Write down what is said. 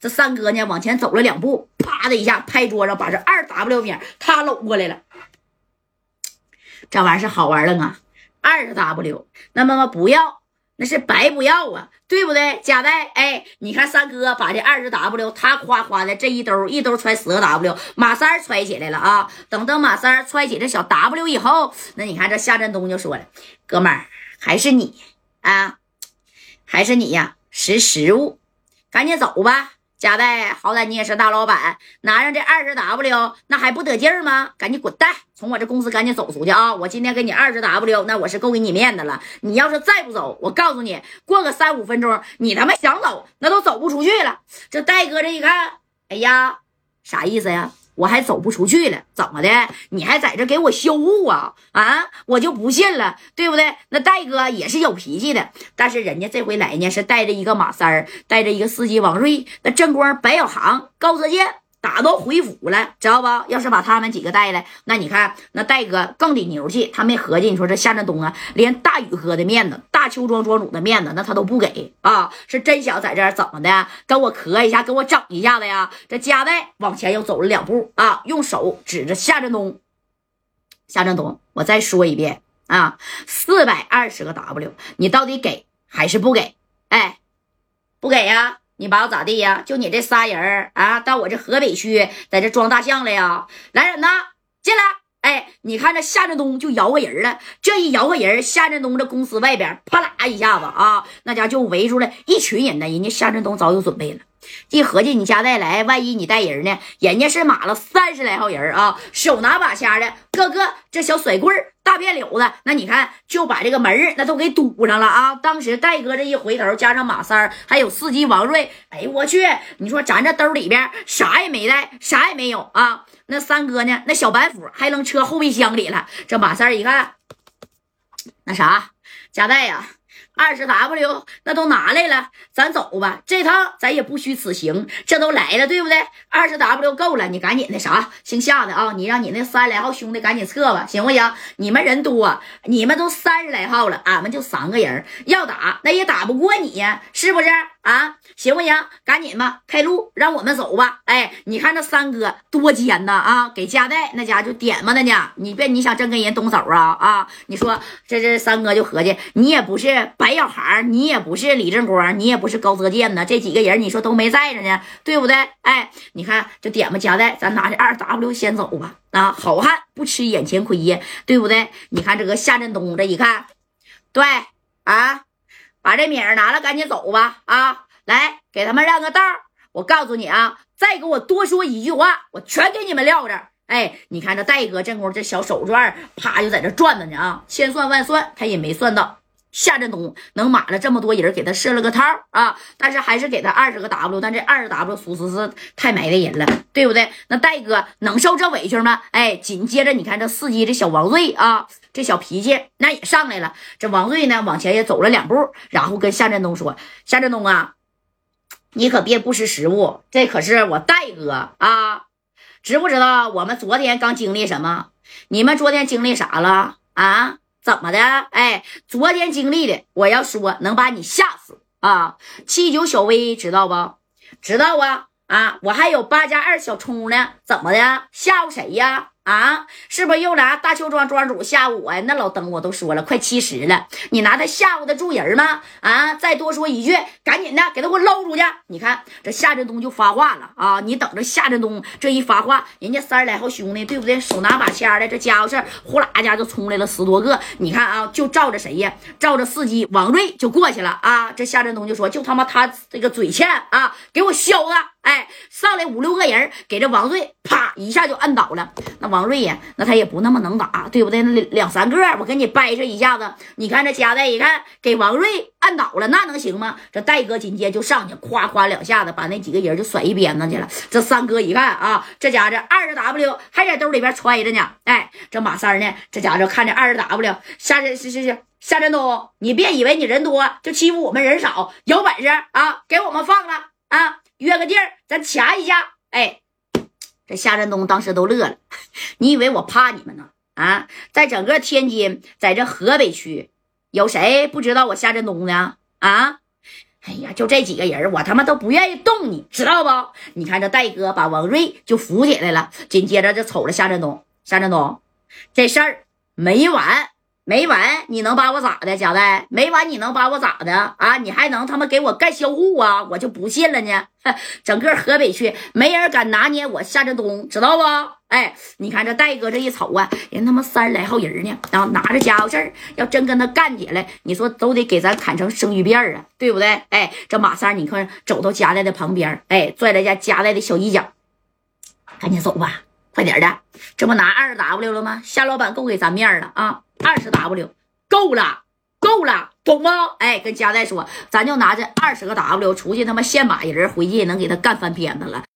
这三哥呢往前走了两步，啪的一下拍桌上，把这二 W 名他搂过来了。这玩意儿是好玩了啊！二 W，那么不要，那是白不要啊，对不对？贾代，哎，你看三哥把这二十 W，他夸夸的这一兜一兜揣十个 W，马三揣起来了啊。等等马三揣起这小 W 以后，那你看这夏振东就说了：“哥们儿，还是你啊，还是你呀，识时务，赶紧走吧。”贾代，好歹你也是大老板，拿上这二十 W，那还不得劲儿吗？赶紧滚蛋，从我这公司赶紧走出去啊！我今天给你二十 W，那我是够给你面子了。你要是再不走，我告诉你，过个三五分钟，你他妈想走那都走不出去了。这戴哥这一看，哎呀，啥意思呀？我还走不出去了，怎么的？你还在这给我修护啊？啊，我就不信了，对不对？那戴哥也是有脾气的，但是人家这回来呢，是带着一个马三儿，带着一个司机王瑞，那正光、白小航、高泽健。打都回府了，知道不？要是把他们几个带来，那你看那戴哥更得牛气。他没合计，你说这夏振东啊，连大宇哥的面子、大邱庄庄主的面子，那他都不给啊！是真想在这儿怎么的，跟我磕一下，跟我整一下子呀？这夹带往前又走了两步啊，用手指着夏振东。夏振东，我再说一遍啊，四百二十个 W，你到底给还是不给？哎，不给呀？你把我咋地呀？就你这仨人啊，到我这河北区在这装大象了呀？来人呐，进来！哎，你看这夏振东就摇个人了，这一摇个人，夏振东这公司外边啪啦一下子啊，那家就围出来一群人呢。人家夏振东早有准备了，一合计你家带来，万一你带人呢？人家是码了三十来号人啊，手拿把掐的，个个这小甩棍儿。大辫柳子，那你看就把这个门儿那都给堵上了啊！当时戴哥这一回头，加上马三儿，还有司机王瑞，哎我去！你说咱这兜里边啥也没带，啥也没有啊！那三哥呢？那小板斧还扔车后备箱里了。这马三儿一看，那啥，加带呀。二十 W 那都拿来了，咱走吧。这趟咱也不虚此行，这都来了，对不对？二十 W 够了，你赶紧那啥，姓夏的啊，你让你那三十来号兄弟赶紧撤吧，行不行？你们人多，你们都三十来号了，俺们就三个人，要打那也打不过你呀，是不是？啊，行不行？赶紧吧，开路，让我们走吧。哎，你看这三哥多尖呐啊！给加代那家就点吧的呢。你别你想真跟人动手啊啊！你说这这三哥就合计，你也不是白小孩，你也不是李正光，你也不是高泽健呢。这几个人你说都没在着呢，对不对？哎，你看就点吧，加代，咱拿着二 W 先走吧。啊，好汉不吃眼前亏呀，对不对？你看这个夏振东这一看，对啊。把这米儿拿了，赶紧走吧！啊，来给他们让个道我告诉你啊，再给我多说一句话，我全给你们撂这儿。哎，你看这戴哥这功夫，这小手绢啪就在这转着呢啊！千算万算，他也没算到夏振东能码了这么多人，给他设了个套啊！但是还是给他二十个 W，但这二十 W 属实是太埋汰人了，对不对？那戴哥能受这委屈吗？哎，紧接着你看这司机这小王瑞啊。这小脾气那也上来了。这王瑞呢，往前也走了两步，然后跟夏振东说：“夏振东啊，你可别不识时务，这可是我戴哥啊，知不知道我们昨天刚经历什么？你们昨天经历啥了啊？怎么的？哎，昨天经历的，我要说能把你吓死啊！七九小薇知道不？知道啊啊！我还有八加二小冲呢，怎么的？吓唬谁呀？”啊，是不是又拿大邱庄庄主吓唬我呀？那老登我都说了，快七十了，你拿他吓唬得住人吗？啊，再多说一句，赶紧的给他给我搂出去！你看这夏振东就发话了啊！你等着夏振东这一发话，人家三十来号兄弟对不对？手拿把掐的，这家伙事呼啦家就冲来了十多个。你看啊，就照着谁呀？照着司机王瑞就过去了啊！这夏振东就说，就他妈他这个嘴欠啊，给我削了！哎，上来五六个人，给这王瑞啪一下就摁倒了。那王瑞呀，那他也不那么能打，对不对？那两三个，我给你掰扯一下子。你看这夹带一看，给王瑞摁倒了，那能行吗？这戴哥紧接就上去，夸夸两下子，把那几个人就甩一边子去了。这三哥一看啊，这家这二十 W 还在兜里边揣着呢。哎，这马三呢，这家伙看着二十 W，夏是是是夏振东，你别以为你人多就欺负我们人少，有本事啊，给我们放了啊！约个地儿，咱掐一下。哎，这夏振东当时都乐了。你以为我怕你们呢？啊，在整个天津，在这河北区，有谁不知道我夏振东呢？啊，哎呀，就这几个人，我他妈都不愿意动你，知道不？你看这戴哥把王瑞就扶起来了，紧接着就瞅着夏振东，夏振东，这事儿没完。没完，你能把我咋的，贾代？没完，你能把我咋的啊？你还能他妈给我干销户啊？我就不信了呢！整个河北区没人敢拿捏我夏振东，知道不？哎，你看这戴哥这一瞅啊，人他妈三十来号人呢，然后拿着家伙事儿，要真跟他干起来，你说都得给咱砍成生鱼片啊，对不对？哎，这马三，你看走到贾代的旁边，哎，拽了家贾代的小衣角，赶紧走吧，快点的，这不拿二 W 了吗？夏老板够给咱面了啊！二十 W 够了，够了，懂吗？哎，跟佳代说，咱就拿这二十个 W 出去，他妈现把人回去也能给他干翻篇子了。